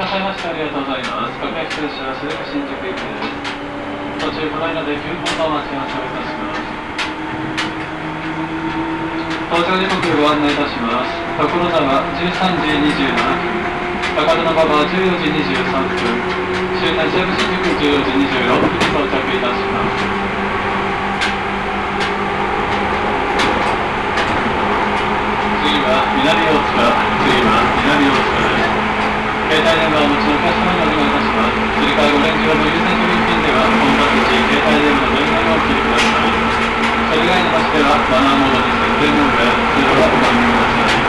ましてありがとうございます。各駅停車は新宿です。途中この間でお待ちいたします。到着時刻ご案内いたします。所沢13時27分、高田馬場14時23分、終点新宿14時26分に到着いたします。次は南大塚、次は南大塚です。携帯電話をお持ちのお客様にお願いいたします。それからオレンの優先取引券では、混雑時、携帯電話の電源をお切りください。それ以外の場所では、マナーモードに設定モードや通路がお願いください。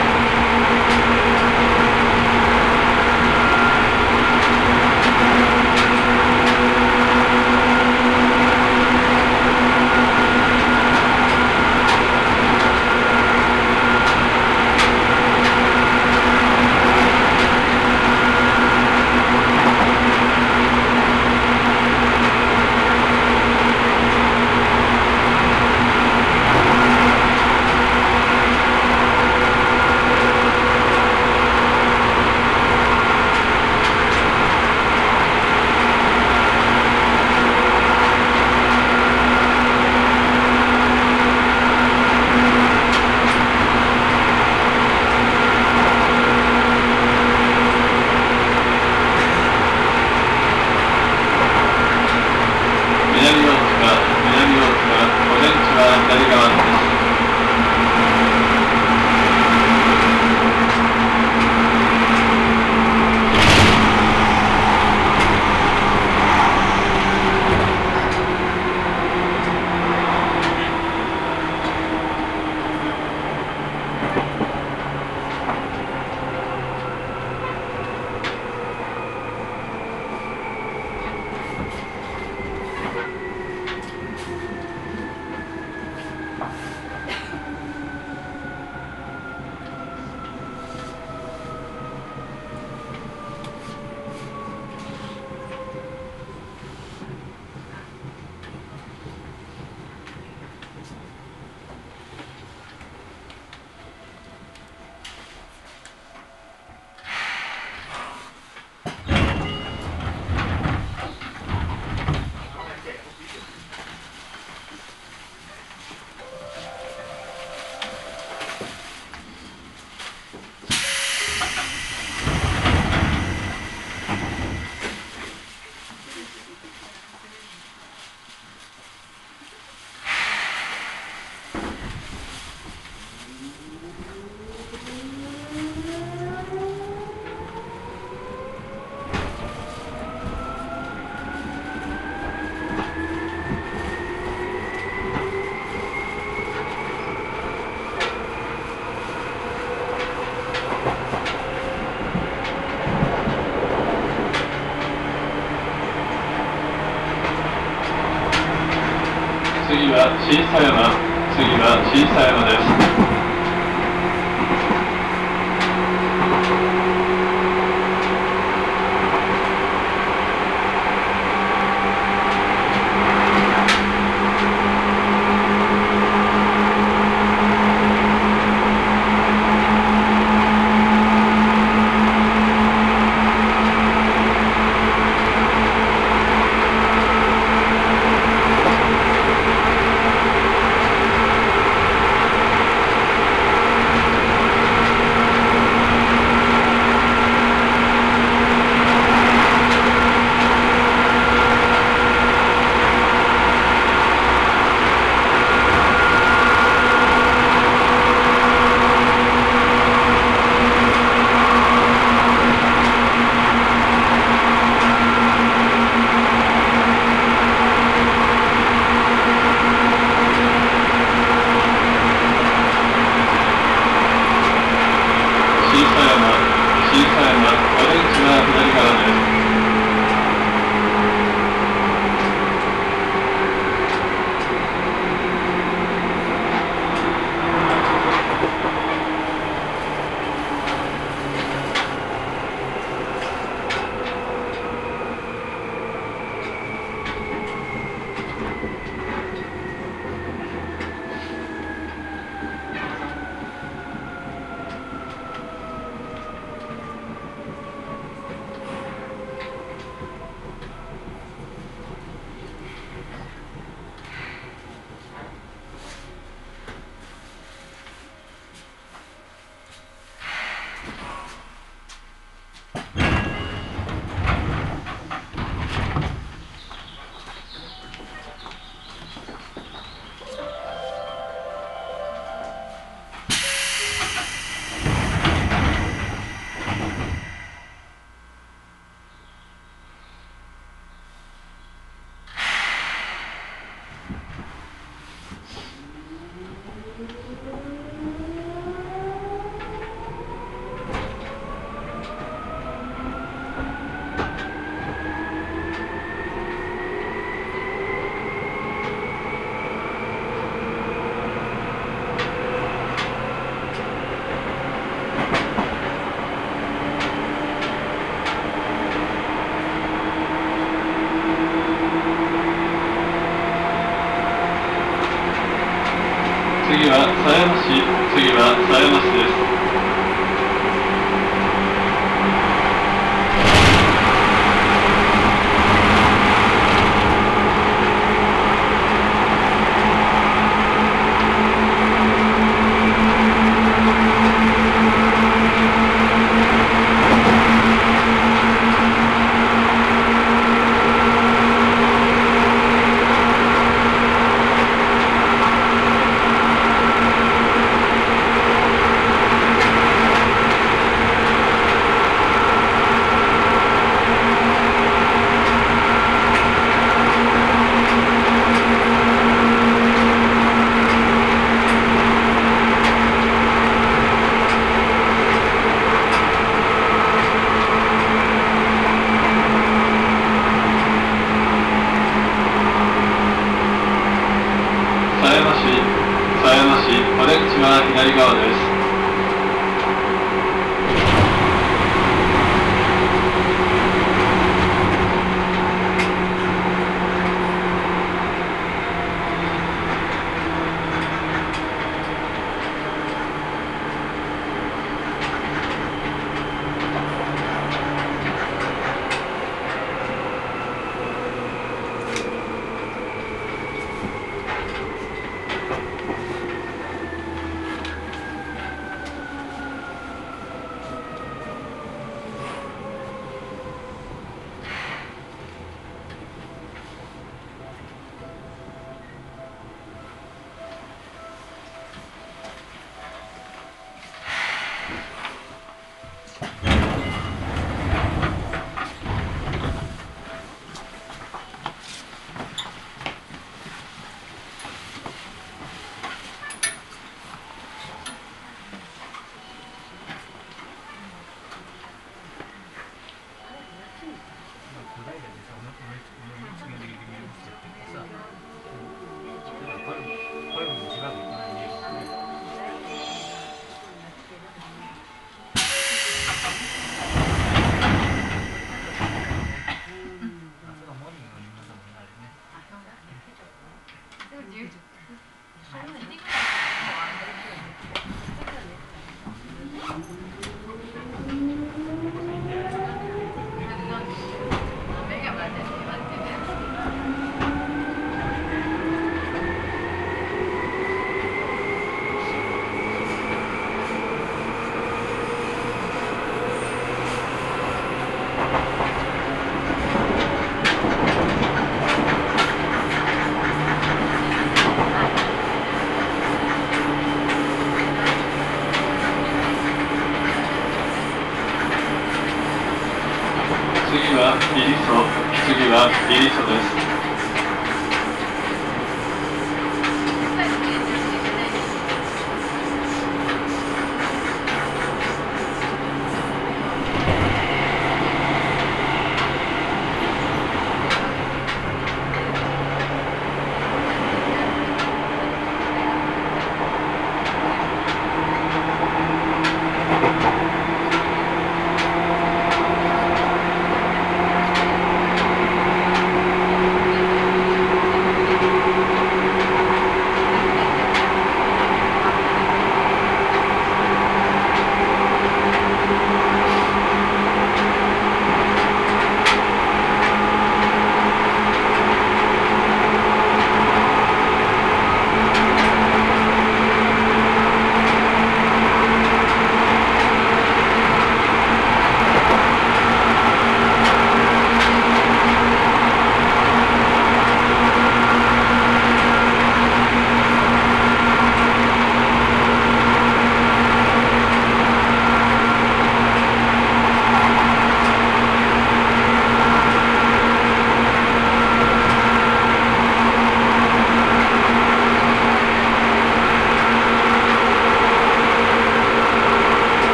Canada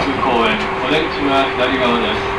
公園お出口は左側です。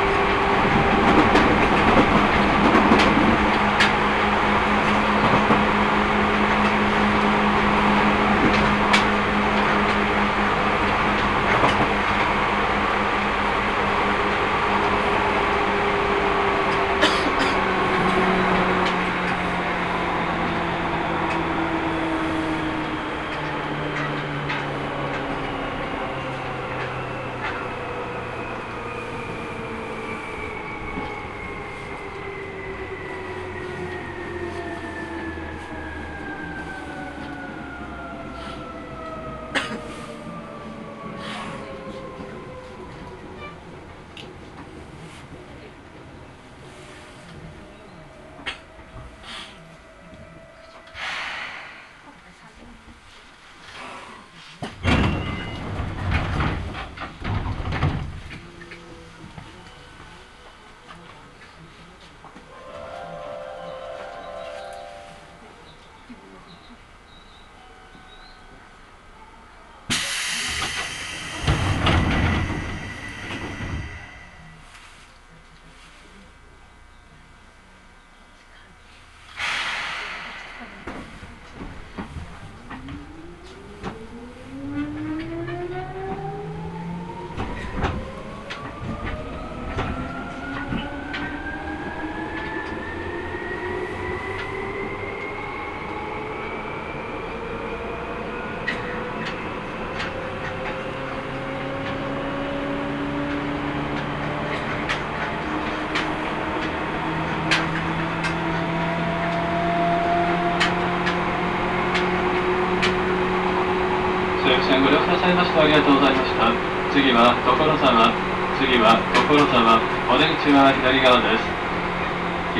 ましてありがとうござい。ました次は所様。次は所様。お出口は左側です。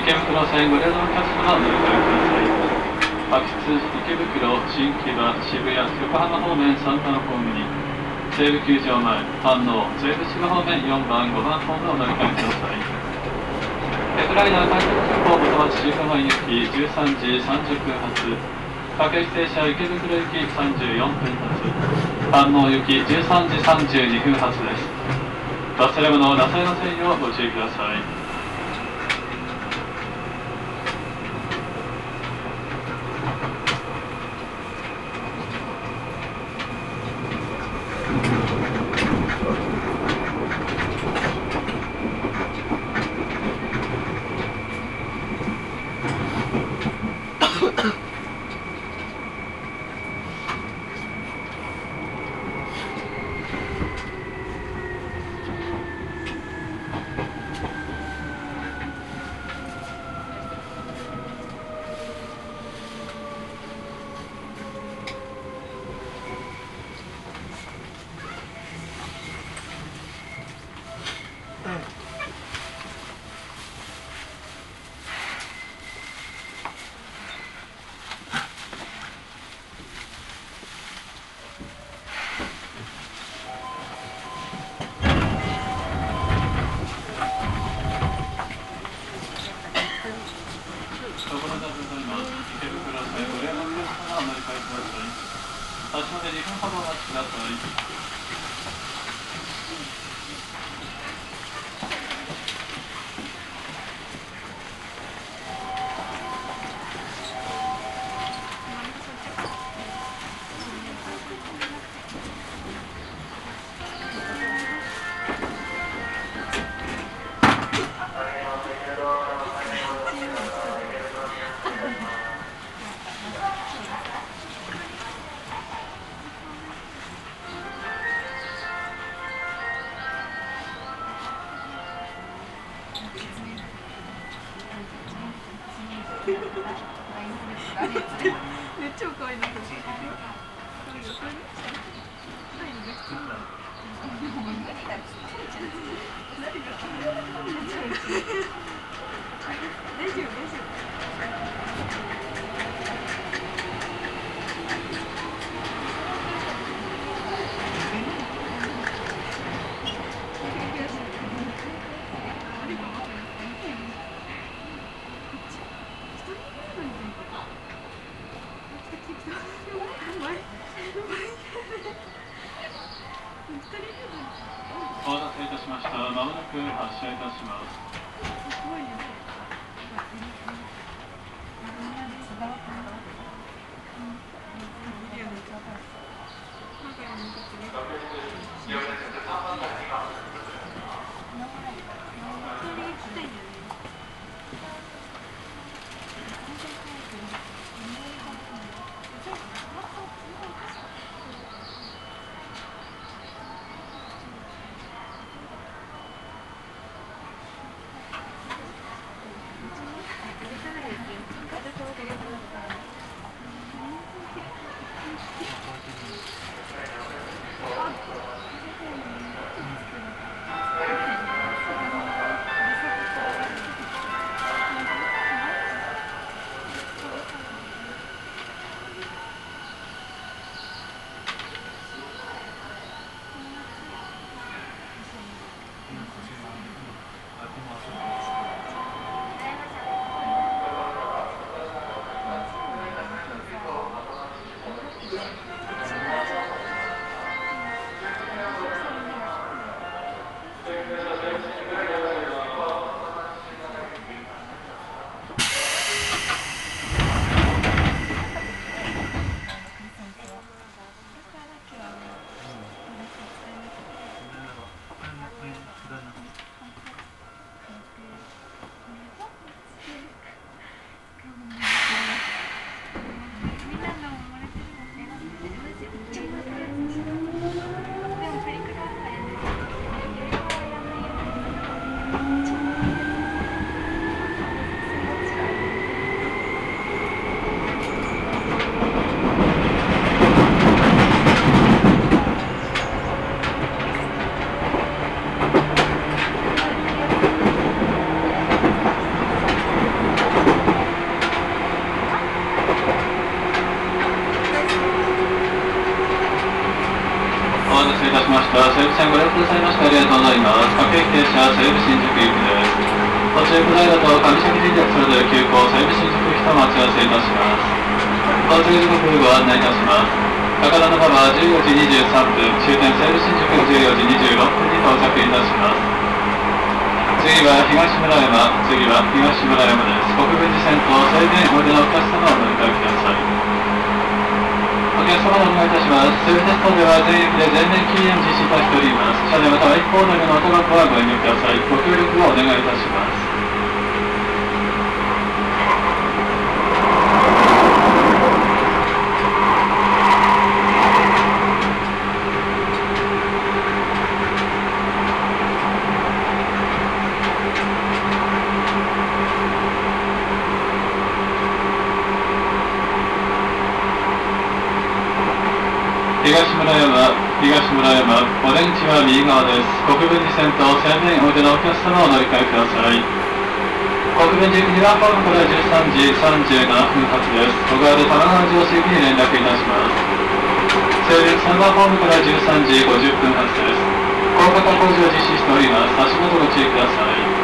池袋線ご利用のお客様お乗り換えください。秋津池袋新木場渋谷横浜方面3番ホームに西武球場前反応西武千葉方面4番5番ホームお乗り換えください。ヘッドライナー快速ホームと新川行き13時30分発。各駅停車池袋行き34分発。反応行き13時32分発です。忘れ物をなさいませんようご注意ください。各駅停車、西武新宿行きです。途中下りだと上崎神社それぞれ急行、西武新宿行きと待ち合わせいたします。到着時刻ご案内いたします。高田馬場14時23分、終点西武新宿14時26分に到着いたします。次は東村山、次は東村山です。国分寺線と西武園おいでのお客様をお乗り換えください。お客様お願いいたします。セルフテストでは全駅で全面禁煙実施いたしております。車内または一方乗りのおタバコはご遠慮ください。ご協力をお願いいたします。東村山、東村山、お出口は右側です。国分寺線と西武園おいでのお客様をお乗り換えください。国分寺行き2番ホームから13時37分発です。小川で玉川上市行きに連絡いたします。西武3番ホームから13時50分発です。高架化工事を実施しております。足元ご注意ください。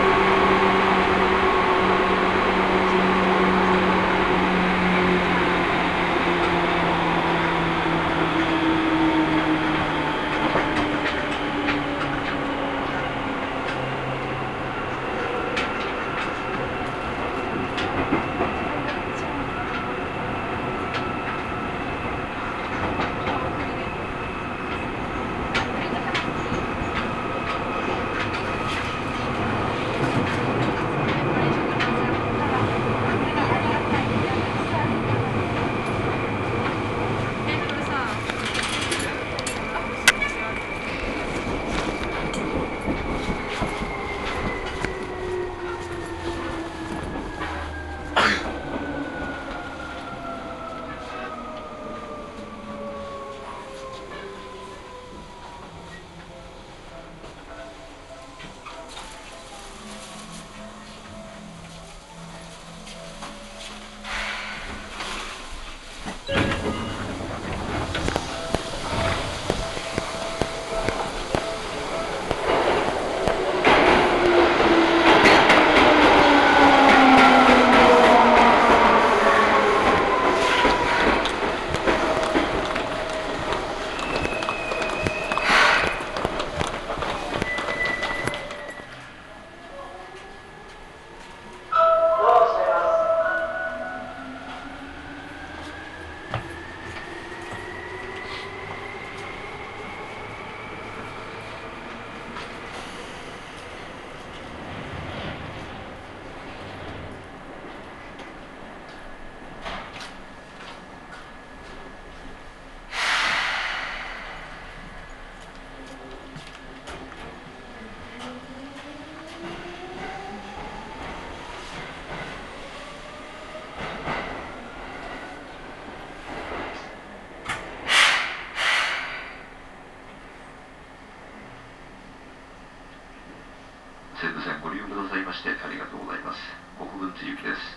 ましてありがとうございます。国分つゆきです。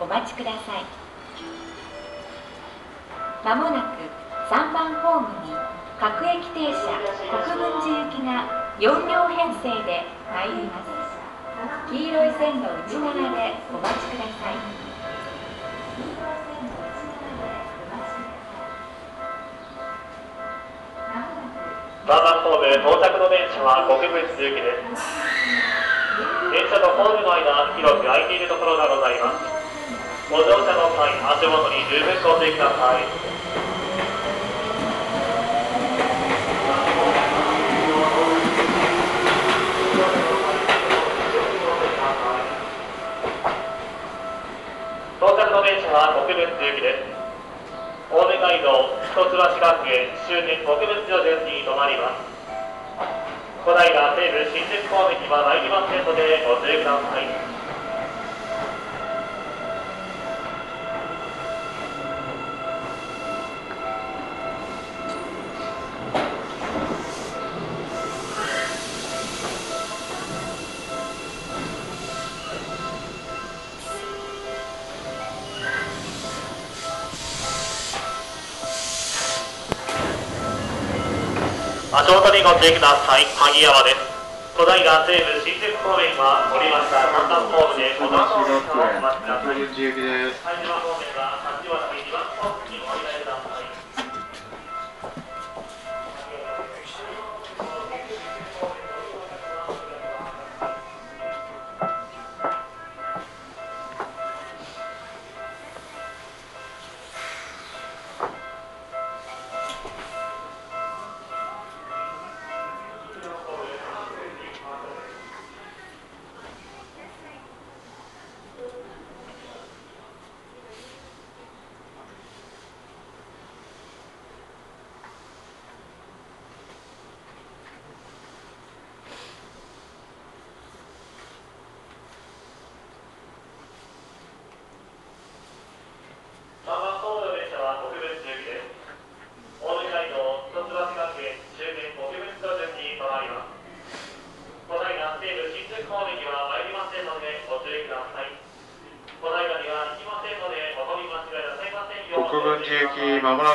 お待ちくださいまもなく3番ホームに各駅停車国分寺行きが4両編成で参ります黄色い線の内側でお待ちくださいバーバンホーム到着の電車は国分寺行きです。電車とホームの間、広く空いているところがございます。ご乗車の際、足元に十分ご注意ください。到着の電車は国分寺行きです。青梅街道一橋学園終点国分寺を順に止まります小平西武新宿方面には参りませんのでご注意くださいにご注意ください萩山です。小平西部新宿方面は降りました三段ホームでお楽しみください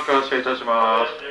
感謝いたします。